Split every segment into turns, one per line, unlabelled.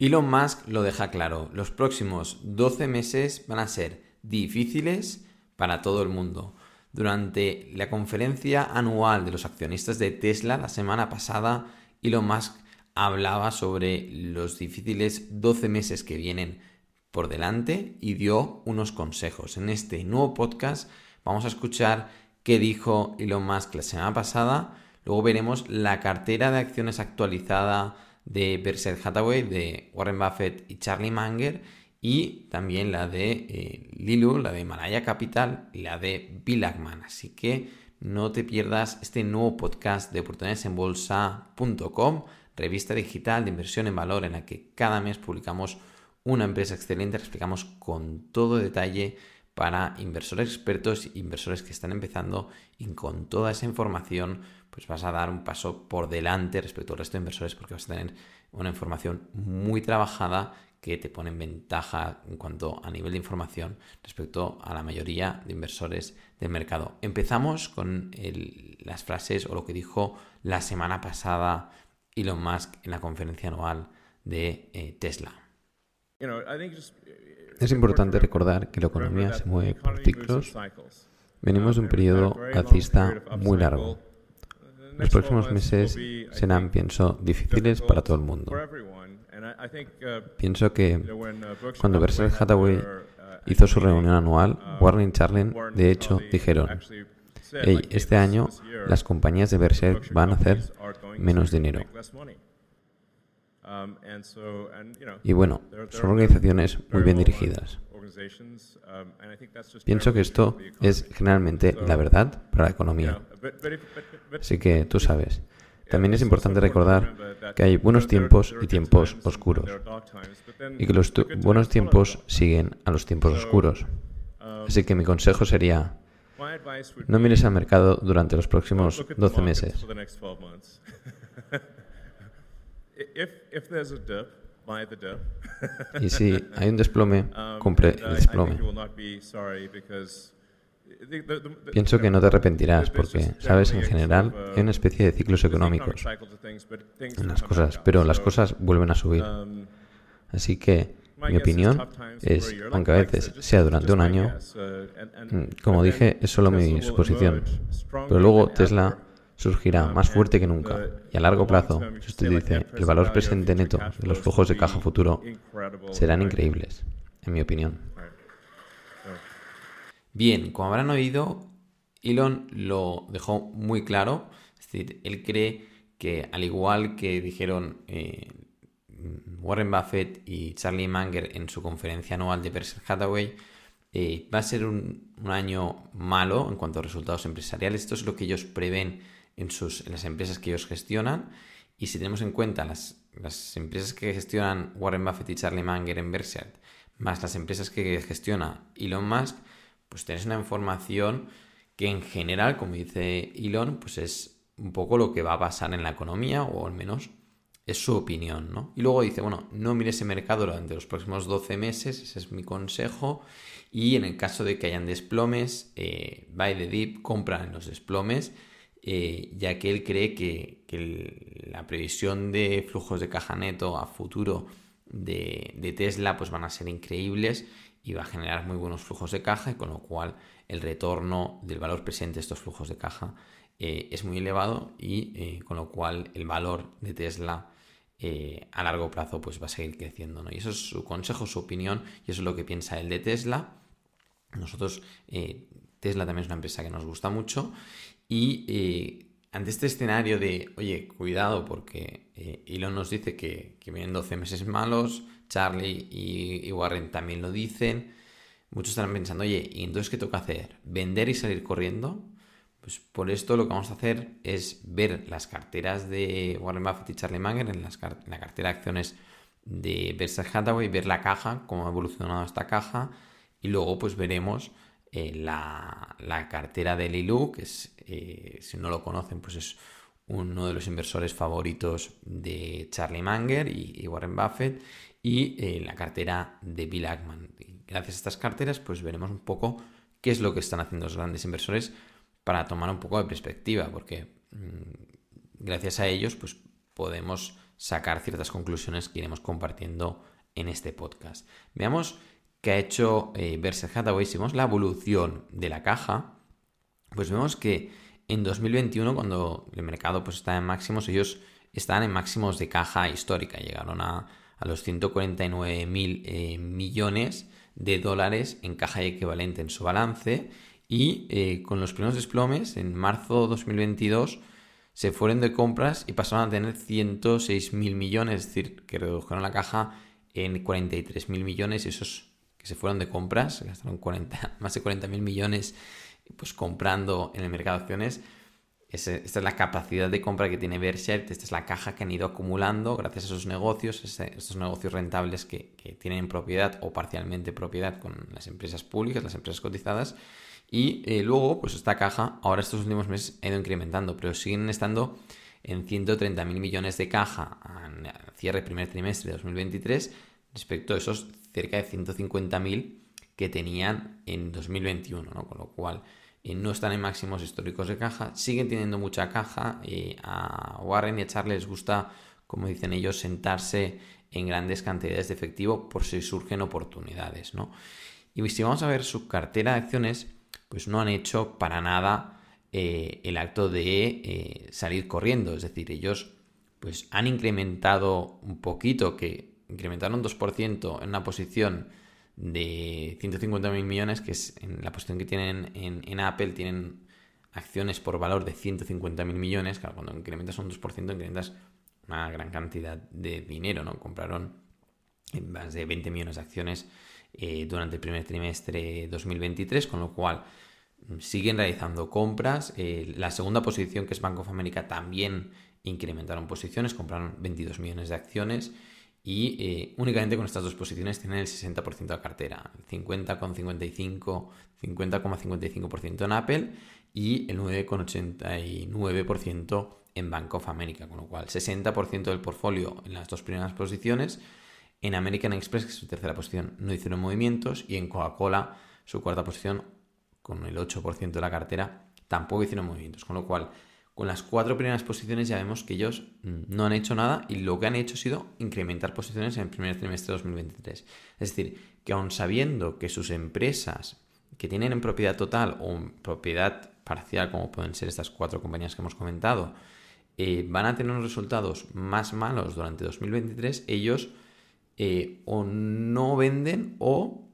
Elon Musk lo deja claro, los próximos 12 meses van a ser difíciles para todo el mundo. Durante la conferencia anual de los accionistas de Tesla la semana pasada, Elon Musk hablaba sobre los difíciles 12 meses que vienen por delante y dio unos consejos. En este nuevo podcast vamos a escuchar qué dijo Elon Musk la semana pasada, luego veremos la cartera de acciones actualizada de Berkshire Hathaway, de Warren Buffett y Charlie Munger, y también la de eh, Lilu, la de Malaya Capital y la de Bill Ackman. Así que no te pierdas este nuevo podcast de oportunidadesenbolsa.com, revista digital de inversión en valor en la que cada mes publicamos una empresa excelente, la explicamos con todo detalle para inversores expertos, inversores que están empezando y con toda esa información pues vas a dar un paso por delante respecto al resto de inversores porque vas a tener una información muy trabajada que te pone en ventaja en cuanto a nivel de información respecto a la mayoría de inversores del mercado. Empezamos con las frases o lo que dijo la semana pasada Elon Musk en la conferencia anual de eh, Tesla.
Es importante recordar que la economía se mueve por ciclos. Venimos de un periodo alcista muy largo. Los próximos meses serán, pienso, difíciles para todo el mundo. Pienso que cuando Berkshire Hathaway hizo su reunión anual, Warren y Charlen, de hecho, dijeron, hey, este año las compañías de Berkshire van a hacer menos dinero. Um, y bueno, son organizaciones muy bien dirigidas. Um, Pienso que esto es generalmente la verdad para la economía. Así que tú sabes. También es importante recordar que hay buenos tiempos y tiempos oscuros. Y que los buenos tiempos siguen a los tiempos oscuros.
Um,
Así que mi consejo sería, no mires al mercado durante los próximos 12 meses. Y si hay un desplome, um, compre el desplome. Pienso que no te arrepentirás porque, sabes, en general
uh,
hay una especie de ciclos económicos en las cosas, pero las cosas vuelven a subir.
Um,
Así que mi opinión es, aunque a veces sea durante un año,
uh,
mm, como dije, es solo mi suposición. Pero luego Tesla surgirá más fuerte que nunca y a largo plazo, usted dice, el valor presente neto de los flujos de caja futuro serán increíbles, en mi opinión.
Bien, como habrán oído, Elon lo dejó muy claro, es decir, él cree que al igual que dijeron eh, Warren Buffett y Charlie Munger en su conferencia anual de Berkshire Hathaway, eh, va a ser un, un, año malo en cuanto a resultados empresariales. Esto es lo que ellos prevén en, sus, las empresas que ellos gestionan. Y si tenemos en cuenta las, las empresas que gestionan Warren Buffett y Charlie Munger en Berkshire, más las empresas que gestiona Elon Musk, pues tenés una información que en general, como dice Elon, pues es un poco lo que va a pasar en la economía, o al menos es su opinión, ¿no? Y luego dice, bueno, no mire ese mercado durante los próximos 12 meses, ese es mi consejo, y en el caso de que hayan desplomes, eh, buy the dip, compra en los desplomes, eh, ya que él cree que, la previsión de flujos de caja neto a futuro de, Tesla pues van a ser increíbles y va a generar muy buenos flujos de caja y con lo cual el retorno del valor presente de estos flujos de caja eh, es muy elevado y eh, con lo cual el valor de Tesla a largo plazo pues va a seguir creciendo. ¿no? Y eso es su consejo, su opinión y eso es lo que piensa él de Tesla. Nosotros, Tesla también es una empresa que nos gusta mucho y eh, ante este escenario de, oye, cuidado porque eh, Elon nos dice que, vienen 12 meses malos, Charlie y, Warren también lo dicen, muchos estarán pensando, oye, ¿y entonces qué toca hacer? ¿Vender y salir corriendo? Pues por esto lo que vamos a hacer es ver las carteras de Warren Buffett y Charlie Munger en, la cartera de acciones de Berkshire Hathaway, ver la caja, cómo ha evolucionado esta caja y luego pues veremos eh, la, cartera de Lilu, que es, eh, si no lo conocen, pues es uno de los inversores favoritos de Charlie Munger y, Warren Buffett, y eh, la cartera de Bill Ackman. gracias a estas carteras, pues veremos un poco qué es lo que están haciendo los grandes inversores para tomar un poco de perspectiva, porque mm, gracias a ellos, pues podemos sacar ciertas conclusiones que iremos compartiendo en este podcast. Veamos qué ha hecho eh, Berkshire Hathaway. Si vemos la evolución de la caja, pues vemos que en 2021, cuando el mercado pues, está en máximos, ellos están en máximos de caja histórica. Llegaron a, los 149 mil eh, millones de dólares en caja equivalente en su balance. Y eh, con los primeros desplomes, en marzo de 2022, se fueron de compras y pasaron a tener 106 mil millones, es decir, que redujeron la caja en 43 mil millones. Esos que se fueron de compras, gastaron 40, más de 40 mil millones pues comprando en el mercado de acciones esta es la capacidad de compra que tiene Berkshire, esta es la caja que han ido acumulando gracias a esos negocios, estos negocios rentables que, tienen propiedad o parcialmente propiedad con las empresas públicas, las empresas cotizadas. Y eh, luego, pues esta caja, ahora estos últimos meses ha ido incrementando, pero siguen estando en 130.000 millones de caja al cierre primer trimestre de 2023 respecto a esos cerca de 150.000 que tenían en 2021, ¿no? Con lo cual no están en máximos históricos de caja, siguen teniendo mucha caja. y a Warren y a Charles les gusta, como dicen ellos, sentarse en grandes cantidades de efectivo por si surgen oportunidades. ¿no? Y si vamos a ver su cartera de acciones, pues no han hecho para nada eh, el acto de eh, salir corriendo. Es decir, ellos pues han incrementado un poquito, que incrementaron 2% en una posición de 150.000 millones, que es en la posición que tienen en, Apple, tienen acciones por valor de 150.000 millones. Claro, cuando incrementas un 2%, incrementas una gran cantidad de dinero, ¿no? Compraron más de 20 millones de acciones eh, durante el primer trimestre 2023, con lo cual mm, siguen realizando compras. Eh, la segunda posición, que es Bank of America, también incrementaron posiciones, compraron 22 millones de acciones y eh, únicamente con estas dos posiciones tienen el 60% de la cartera, 50,55, 50,55% en Apple y el 9,89% en Bank of America, con lo cual 60% del portfolio en las dos primeras posiciones. En American Express, que es su tercera posición, no hicieron movimientos y en Coca-Cola, su cuarta posición, con el 8% de la cartera, tampoco hicieron movimientos, con lo cual con las cuatro primeras posiciones ya vemos que ellos no han hecho nada y lo que han hecho ha sido incrementar posiciones en el primer trimestre de 2023. Es decir, que aun sabiendo que sus empresas que tienen en propiedad total o en propiedad parcial, como pueden ser estas cuatro compañías que hemos comentado, eh, van a tener unos resultados más malos durante 2023, ellos eh, o no venden o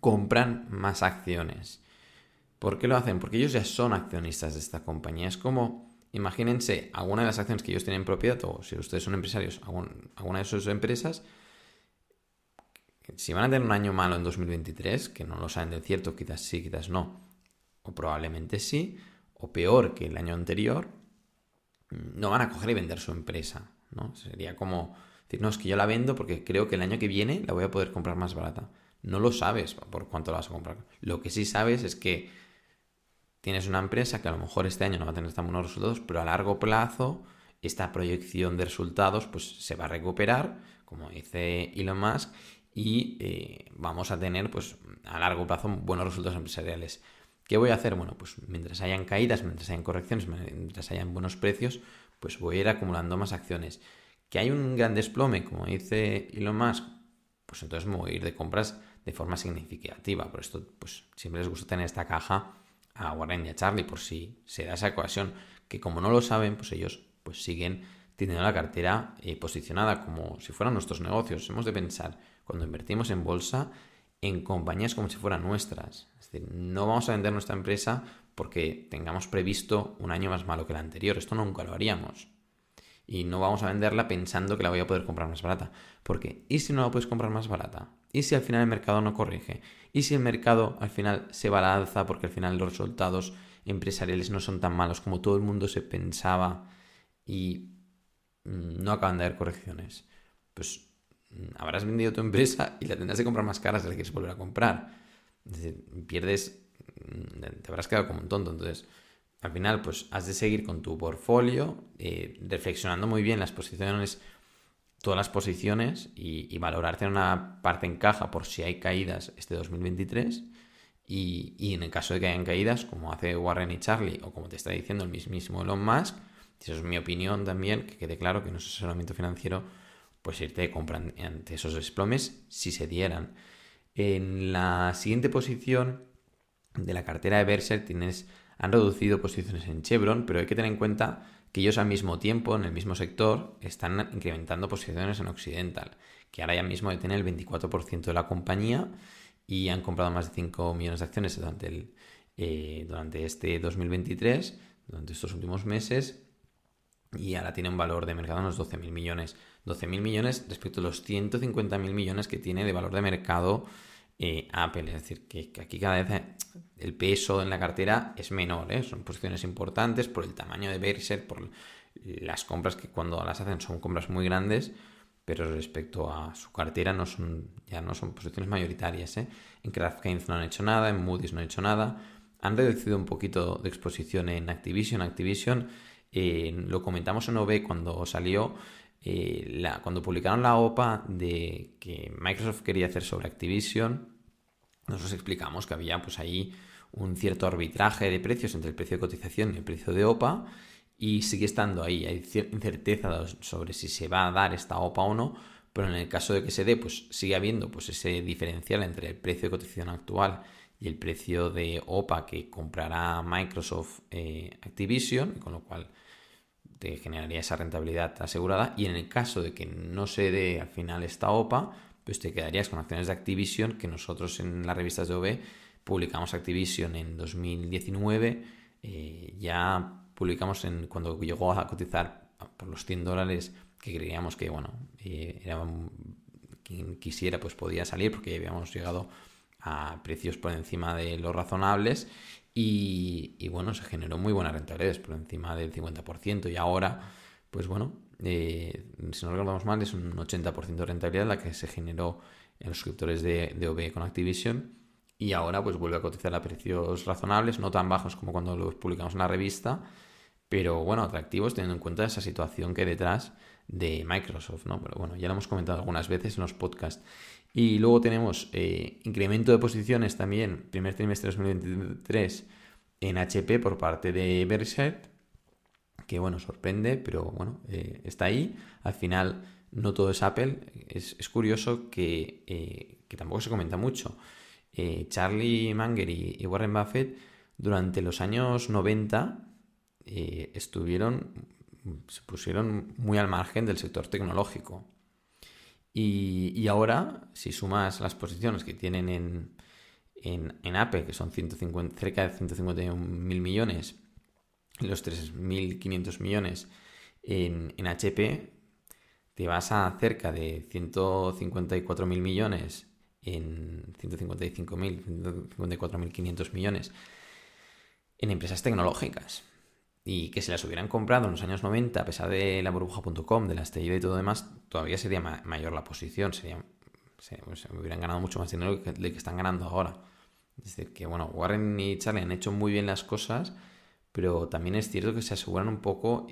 compran más acciones. ¿Por qué lo hacen? Porque ellos ya son accionistas de esta compañía. Es como, imagínense, alguna de las acciones que ellos tienen en propiedad, o si ustedes son empresarios, alguna de sus empresas, si van a tener un año malo en 2023, que no lo saben del cierto, quizás sí, quizás no, o probablemente sí, o peor que el año anterior, no van a coger y vender su empresa, ¿no? Sería como decir, no, es que yo la vendo porque creo que el año que viene la voy a poder comprar más barata. No lo sabes por cuánto la vas a comprar. Lo que sí sabes es que tienes una empresa que a lo mejor este año no va a tener tan buenos resultados, pero a largo plazo esta proyección de resultados pues se va a recuperar, como dice Elon Musk, y eh, vamos a tener pues a largo plazo buenos resultados empresariales. ¿Qué voy a hacer? Bueno, pues mientras hayan caídas, mientras hayan correcciones, mientras hayan buenos precios, pues voy a ir acumulando más acciones. Que hay un gran desplome, como dice Elon Musk, pues entonces me voy a ir de compras de forma significativa. Por esto, pues siempre les gusta tener esta caja a Warren y a Charlie por si se da esa ocasión que como no lo saben, pues ellos pues siguen teniendo la cartera eh, posicionada como si fueran nuestros negocios. Hemos de pensar cuando invertimos en bolsa en compañías como si fueran nuestras. Es decir, no vamos a vender nuestra empresa porque tengamos previsto un año más malo que el anterior. Esto nunca lo haríamos. Y no vamos a venderla pensando que la voy a poder comprar más barata. Porque, ¿y si no la puedes comprar más barata? ¿Y si al final el mercado no corrige? ¿Y si el mercado al final se va a la alza porque al final los resultados empresariales no son tan malos como todo el mundo se pensaba y mm, no acaban de haber correcciones? Pues mm, habrás vendido tu empresa y la tendrás que comprar más cara si la quieres volver a comprar. Es decir, pierdes, mm, te habrás quedado como un tonto. Entonces, al final, pues has de seguir con tu portfolio, eh, reflexionando muy bien las posiciones todas las posiciones y, valorarte en una parte en caja por si hay caídas este 2023. Y, en el caso de que hayan caídas, como hace Warren y Charlie, o como te está diciendo el mismísimo Elon Musk, Eso es mi opinión también, que quede claro que no es asesoramiento financiero, pues irte de compra ante esos desplomes si se dieran. En la siguiente posición de la cartera de Berser tienes, han reducido posiciones en Chevron, pero hay que tener en cuenta que ellos al mismo tiempo, en el mismo sector, están incrementando posiciones en Occidental, que ahora ya mismo tiene el 24% de la compañía y han comprado más de 5 millones de acciones durante, el, eh, durante este 2023, durante estos últimos meses, y ahora tiene un valor de mercado de unos 12.000 millones. 12.000 millones respecto a los 150.000 millones que tiene de valor de mercado eh, Apple. Es decir, que, aquí cada vez el peso en la cartera es menor. ¿eh? Son posiciones importantes por el tamaño de Berkshire, por las compras que cuando las hacen son compras muy grandes, pero respecto a su cartera no son, ya no son posiciones mayoritarias. ¿eh? En Kraft Heinz no han hecho nada, en Moody's no han hecho nada. Han reducido un poquito de exposición en Activision. Activision lo comentamos en OB cuando salió. Eh, cuando publicaron la OPA de que Microsoft quería hacer sobre Activision, nosotros explicamos que había pues ahí un cierto arbitraje de precios entre el precio de cotización y el precio de OPA y sigue estando ahí. Hay incerteza sobre si se va a dar esta OPA o no, pero en el caso de que se dé, pues sigue habiendo pues ese diferencial entre el precio de cotización actual y el precio de OPA que comprará Microsoft eh, Activision, con lo cual te generaría esa rentabilidad asegurada y en el caso de que no se dé al final esta OPA, pues te quedarías con acciones de Activision que nosotros en las revistas de OB publicamos Activision en 2019, eh, ya publicamos en cuando llegó a cotizar por los 100 dólares que creíamos que bueno, eh, era quien quisiera pues podía salir porque ya habíamos llegado a precios por encima de los razonables y, bueno, se generó muy buena rentabilidad, por encima del 50%. Y ahora, pues bueno, eh, si no recordamos mal, es un 80% de rentabilidad la que se generó en los suscriptores de, de OB con Activision. Y ahora pues vuelve a cotizar a precios razonables, no tan bajos como cuando los publicamos en la revista, pero bueno, atractivos teniendo en cuenta esa situación que hay detrás de Microsoft, ¿no? Pero bueno, ya lo hemos comentado algunas veces en los podcasts. Y luego tenemos eh, incremento de posiciones también, primer trimestre de 2023 en HP por parte de Berkshire, que bueno, sorprende, pero bueno, eh, está ahí. Al final no todo es Apple. Es, curioso que, eh, que, tampoco se comenta mucho. Charlie Munger y, Warren Buffett durante los años 90 estuvieron, se pusieron muy al margen del sector tecnológico. Y, ahora, si sumas las posiciones que tienen en, Apple, que son 150, cerca de 151 mil millones, y los 3.500 millones en, HP, te vas a cerca de 154 mil millones en 155.000, 154.500 millones en empresas tecnológicas y que se las hubieran comprado en los años 90, a pesar de la burbuja.com, de la estrella y todo demás, todavía sería mayor la posición, sería, se, pues, hubieran ganado mucho más dinero que, que están ganando ahora. Es decir, que bueno, Warren y Charlie han hecho muy bien las cosas, pero también es cierto que se aseguran un poco,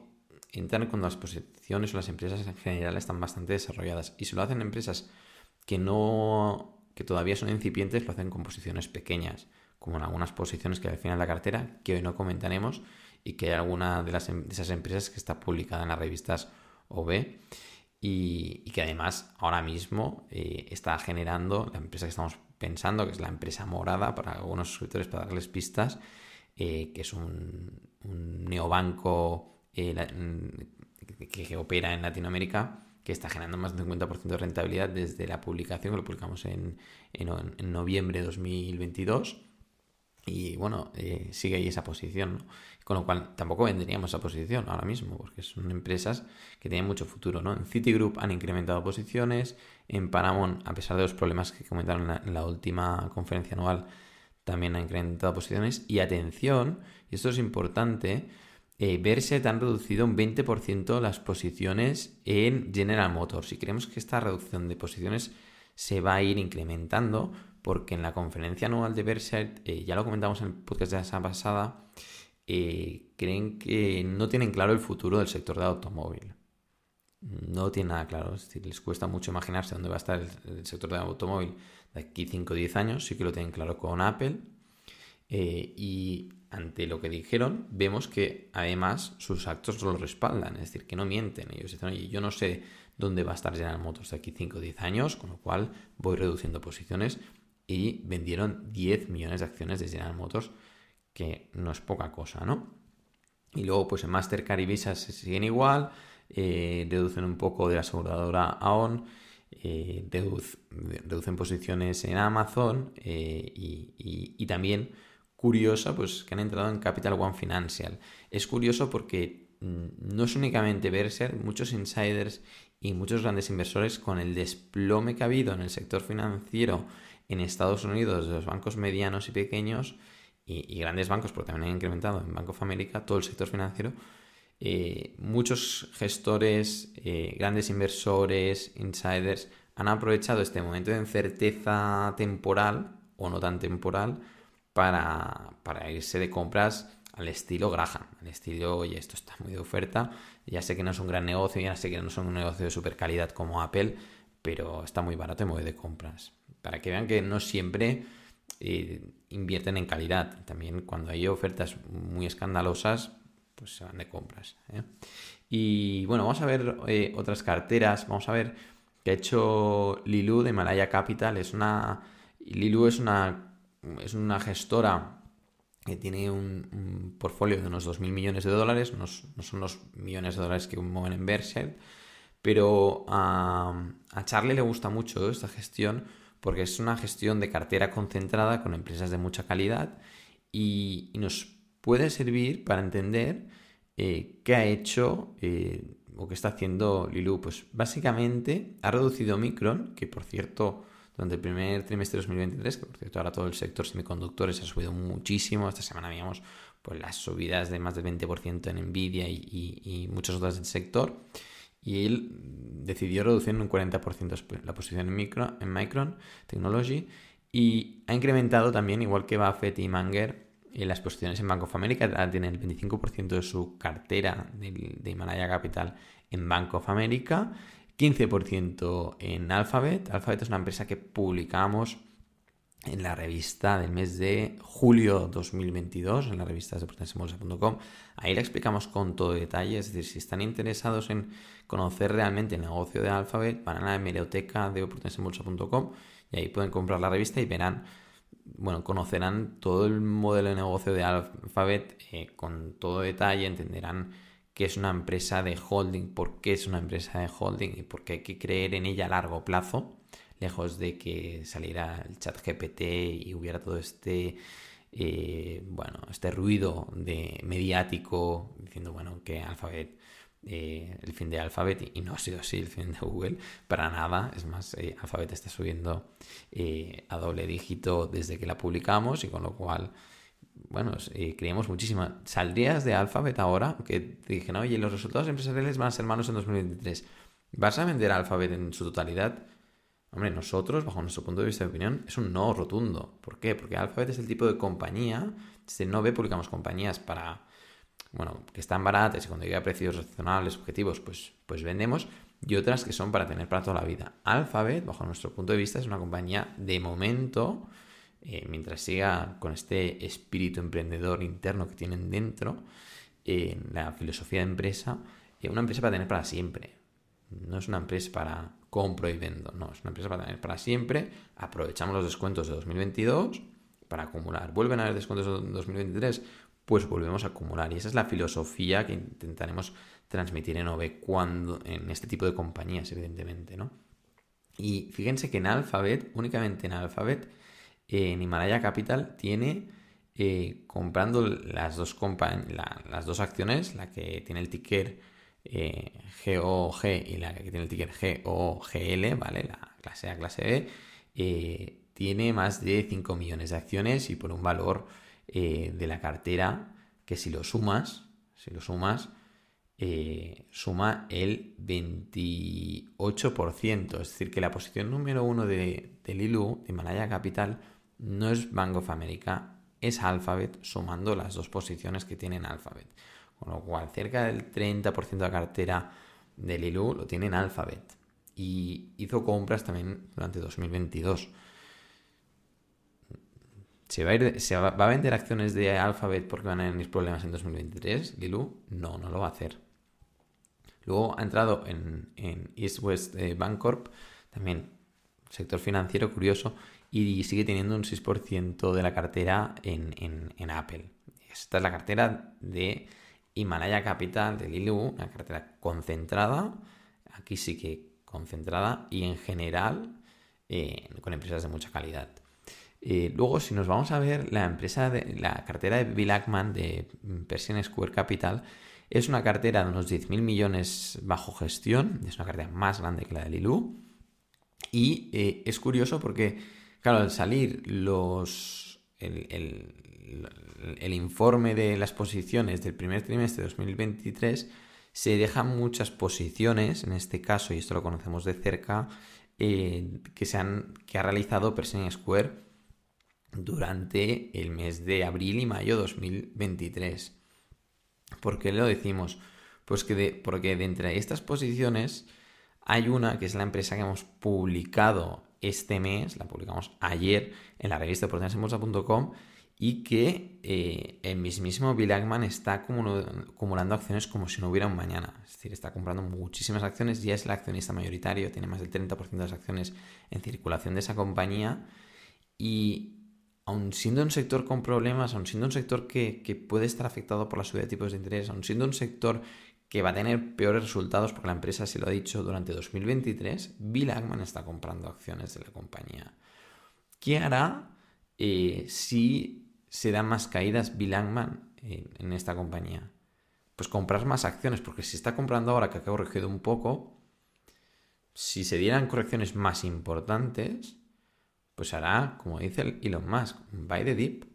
entran cuando las posiciones o las empresas en general están bastante desarrolladas. Y si lo hacen empresas que no, que todavía son incipientes, lo hacen con posiciones pequeñas, como en algunas posiciones que al final la cartera, que hoy no comentaremos, y que hay alguna em, de esas empresas que está publicada en las revistas OB y, que además ahora mismo eh, está generando la empresa que estamos pensando, que es la empresa morada para algunos suscriptores, para darles pistas, eh, que es un, neobanco eh, que, opera en Latinoamérica que está generando más del 50% de rentabilidad desde la publicación, que lo publicamos en, en, en noviembre de 2022 y bueno, sigue ahí esa posición, ¿no? Con lo cual tampoco vendríamos esa posición ahora mismo, porque son empresas que tienen mucho futuro, ¿no? En Citigroup han incrementado posiciones, en Paramount, a pesar de los problemas que comentaron en la, última conferencia anual, también han incrementado posiciones. Y atención, y esto es importante, eh, verse han reducido un 20% las posiciones en General Motors. Y creemos que esta reducción de posiciones se va a ir incrementando porque en la conferencia anual de Berkshire, eh, ya lo comentamos en el podcast de la semana pasada, eh, creen que no tienen claro el futuro del sector de automóvil. No tienen nada claro, es decir, les cuesta mucho imaginarse dónde va a estar el, sector de automóvil de aquí 5 o 10 años, sí que lo tienen claro con Apple. Eh, y ante lo que dijeron, vemos que además sus actos lo respaldan, es decir, que no mienten. Ellos dicen, oye, yo no sé dónde va a estar General Motors de aquí 5 o 10 años, con lo cual voy reduciendo posiciones y vendieron 10 millones de acciones de General Motors, que no es poca cosa, ¿no? Y luego, pues en Mastercard y Visa se siguen igual, eh, un poco de la aseguradora AON, eh, reducen posiciones en Amazon eh, y, también curiosa, pues que han entrado en Capital One Financial. Es curioso porque mm, no es únicamente Berkshire, muchos insiders y muchos grandes inversores con el desplome que ha habido en el sector financiero en Estados Unidos de los bancos medianos y pequeños y, grandes bancos, porque también han incrementado en Bank of America todo el sector financiero, eh, muchos gestores, eh, grandes inversores, insiders, han aprovechado este momento de incerteza temporal o no tan temporal para, para irse de compras al estilo Graham, al estilo, oye, esto está muy de oferta, ya sé que no es un gran negocio, ya sé que no son un negocio de super calidad como Apple, pero está muy barato y voy de compras. Para que vean que no siempre eh, invierten en calidad. También cuando hay ofertas muy escandalosas, pues se van de compras. ¿eh? Y bueno, vamos a ver eh, otras carteras. Vamos a ver qué ha hecho Lilu de Malaya Capital. Es una. Lilu es una. Es una gestora que tiene un, portfolio de unos 2.000 millones de dólares. No, son los millones de dólares que mueven en Berkshire. Pero a, a Charlie le gusta mucho esta gestión porque es una gestión de cartera concentrada con empresas de mucha calidad y, nos puede servir para entender eh, qué ha hecho eh, o qué está haciendo Lilu. Pues básicamente ha reducido Micron, que por cierto durante el primer trimestre de 2023, que por cierto ahora todo el sector semiconductores ha subido muchísimo, esta semana habíamos pues, las subidas de más del 20% en Nvidia y muchas otras del sector y él decidió reducir en un 40% la posición en, micro, en Micron Technology y ha incrementado también, igual que Buffett y Manger, en las posiciones en Bank of America. Tiene el 25% de su cartera de, de Himalaya Capital en Bank of America, 15% en Alphabet. Alphabet es una empresa que publicamos en la revista del mes de julio 2022, en la revista de oportunidadesembolsa.com. Ahí la explicamos con todo detalle, es decir, si están interesados en conocer realmente el negocio de Alphabet, van a la hemeroteca de oportunidadesembolsa.com y ahí pueden comprar la revista y verán, bueno, conocerán todo el modelo de negocio de Alphabet eh, con todo detalle, entenderán qué es una empresa de holding, por qué es una empresa de holding y por qué hay que creer en ella a largo plazo lejos de que saliera el chat GPT y hubiera todo este, eh, bueno, este ruido de mediático diciendo, bueno, que Alphabet, eh, el fin de Alphabet, y no ha sido así el fin de Google, para nada, es más, eh, Alphabet está subiendo a doble dígito desde que la publicamos y con lo cual... Bueno, creemos muchísimo. ¿Saldrías de Alphabet ahora? Que te dije, no, oye, los resultados empresariales van a ser malos en 2023. ¿Vas a vender Alphabet en su totalidad? Hombre, nosotros, bajo nuestro punto de vista de opinión, es un no rotundo. ¿Por qué? Porque Alphabet es el tipo de compañía, no ve publicamos compañías para, bueno, que están baratas y cuando llega a precios razonables, objetivos, pues, pues vendemos, y otras que son para tener para toda la vida. Alphabet, bajo nuestro punto de vista, es una compañía de momento, eh, mientras siga con este espíritu emprendedor interno que tienen dentro, en la filosofía de empresa, eh, una empresa para tener para siempre. No es una empresa para compro y vendo. No, es una empresa para tener para siempre. Aprovechamos los descuentos de 2022 para acumular. ¿Vuelven a haber descuentos de 2023? Pues volvemos a acumular. Y esa es la filosofía que intentaremos transmitir en OVE cuando, en este tipo de compañías, evidentemente, ¿no? Y fíjense que en Alphabet, únicamente en Alphabet, en Himalaya Capital tiene eh, comprando las dos, las dos acciones, la que tiene el ticker eh, GOG y la que tiene el ticker GOGL, ¿vale? La clase A, clase B, eh, tiene más de 5 millones de acciones y por un valor eh, de la cartera que si lo sumas, si lo sumas, suma el 28%. Es decir, que la posición número uno de, de Lilu, de Malaya Capital, no es Bank of America, es Alphabet, sumando las dos posiciones que tiene Alphabet. Con lo cual, cerca del 30% de la cartera de Lilu lo tiene en Alphabet. Y hizo compras también durante 2022. ¿Se va a, vender acciones de Alphabet porque van a tener problemas en 2023? Lilu, no, no lo va a hacer. Luego ha entrado en, East West eh, Bancorp, también sector financiero curioso, y sigue teniendo un 6% de la cartera en, Apple. Esta es la cartera de Himalaya Capital de Lilu, una cartera concentrada, aquí sí que concentrada y en general eh, con empresas de mucha calidad. Eh, luego, si nos vamos a ver la empresa de la cartera de Bill Ackman de Persian Square Capital, es una cartera de unos 10.000 millones bajo gestión, es una cartera más grande que la de Lilu. Y eh, es curioso porque, claro, al salir los, el, informe de las posiciones del primer trimestre de 2023, se dejan muchas posiciones, en este caso, y esto lo conocemos de cerca, eh, que, se han, que ha realizado Persian Square durante el mes de abril y mayo 2023. ¿Por qué lo decimos? Pues que de, porque de entre estas posiciones hay una que es la empresa que hemos publicado este mes, la publicamos ayer en la revista oportunidadesenbolsa.com y que eh, el mismísimo Bill Ackman está acumulando acciones como si no hubiera un mañana. Es decir, está comprando muchísimas acciones, ya es el accionista mayoritario, tiene más del 30% de las acciones en circulación de esa compañía y aun siendo un sector con problemas, aun siendo un sector que, puede estar afectado por la subida de tipos de interés, aun siendo un sector que va a tener peores resultados porque la empresa se lo ha dicho durante 2023, Bill Ackman está comprando acciones de la compañía. ¿Qué hará eh, si se dan más caídas Bill Ackman en, esta compañía? Pues comprar más acciones, porque si está comprando ahora que ha corregido un poco, si se dieran correcciones más importantes, pues hará, como dice Elon Musk, buy the dip.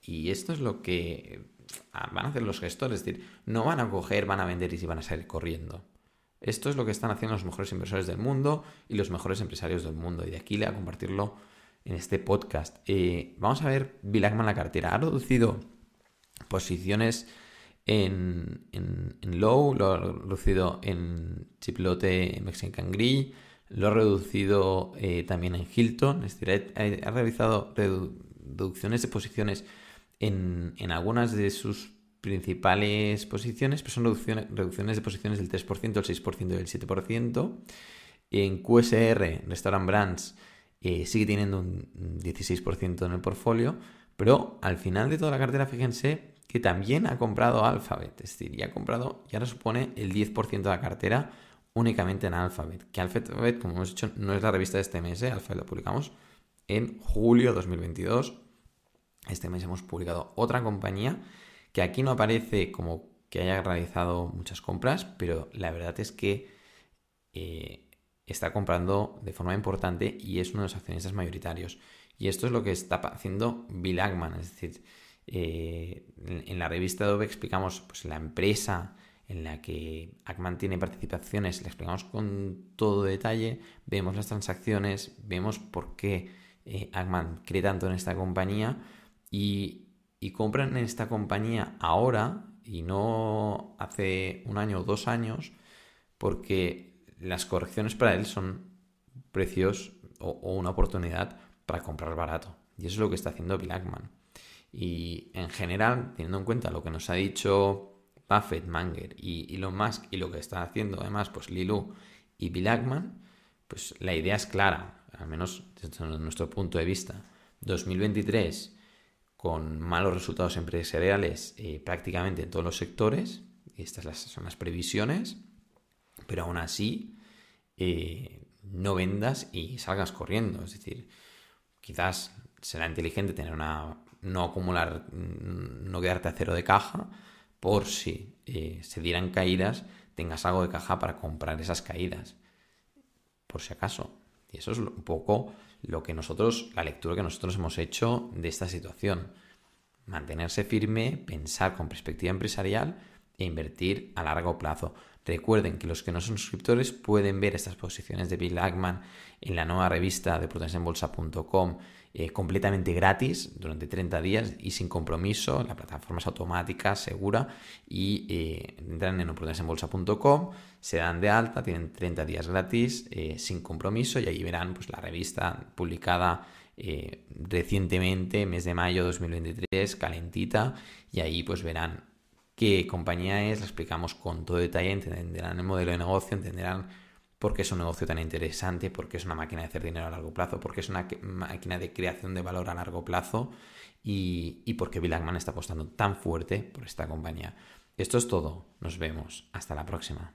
Y esto es lo que ah, van a hacer los gestores, es decir, no van a coger, van a vender y van a salir corriendo. Esto es lo que están haciendo los mejores inversores del mundo y los mejores empresarios del mundo. Y de aquí le a compartirlo en este podcast. Eh, vamos a ver Bill Ackman la cartera. Ha reducido posiciones en, en, low, lo ha reducido en chiplote Mexican Grill, lo ha reducido eh, también en Hilton, es decir, ha, realizado reducciones de posiciones en, algunas de sus principales posiciones, pero son reducciones, reducciones de posiciones del 3%, el 6% y el 7%. En QSR, Restaurant Brands, eh, sigue teniendo un 16% en el portfolio, pero al final de toda la cartera, fíjense que también ha comprado Alphabet, es decir, ya ha comprado, y ahora supone el 10% de la cartera, únicamente en Alphabet. Que Alphabet, como hemos dicho, no es la revista de este mes, ¿eh? Alphabet lo publicamos en julio de 2022. Este mes hemos publicado otra compañía que aquí no aparece como que haya realizado muchas compras, pero la verdad es que eh, está comprando de forma importante y es uno de los accionistas mayoritarios. Y esto es lo que está haciendo Bill Ackman, es decir, eh, en la revista Adobe explicamos pues, la empresa en la que Ackman tiene participaciones, le explicamos con todo detalle, vemos las transacciones, vemos por qué eh, Ackman cree tanto en esta compañía y, compran en esta compañía ahora y no hace un año o dos años porque las correcciones para él son precios o, una oportunidad para comprar barato. Y eso es lo que está haciendo Bill Ackman. Y en general, teniendo en cuenta lo que nos ha dicho Buffett, Manger y Elon Musk y lo que está haciendo además pues Lilu y Bill Ackman, pues la idea es clara, al menos desde nuestro punto de vista. 2023 con malos resultados empresariales eh, prácticamente en todos los sectores, estas son las previsiones, pero aún así eh, no vendas y salgas corriendo, es decir, quizás será inteligente tener una no acumular, no quedarte a cero de caja, por si eh, se dieran caídas, tengas algo de caja para comprar esas caídas, por si acaso. Y eso es un poco lo que nosotros, la lectura que nosotros hemos hecho de esta situación. Mantenerse firme, pensar con perspectiva empresarial e invertir a largo plazo. Recuerden que los que no son suscriptores pueden ver estas posiciones de Bill Ackman en la nueva revista de protesenbolsa.com eh, completamente gratis durante 30 días y sin compromiso. La plataforma es automática, segura y eh, entran en oprudensenbolsa.com, se dan de alta, tienen 30 días gratis eh, sin compromiso y ahí verán pues, la revista publicada eh, recientemente, mes de mayo 2023, calentita, y ahí pues verán qué compañía es, la explicamos con todo detalle, entenderán el modelo de negocio, entenderán por qué es un negocio tan interesante, por qué es una máquina de hacer dinero a largo plazo, por qué es una máquina de creación de valor a largo plazo y, y por qué Bill Ackman está apostando tan fuerte por esta compañía. Esto es todo, nos vemos, hasta la próxima.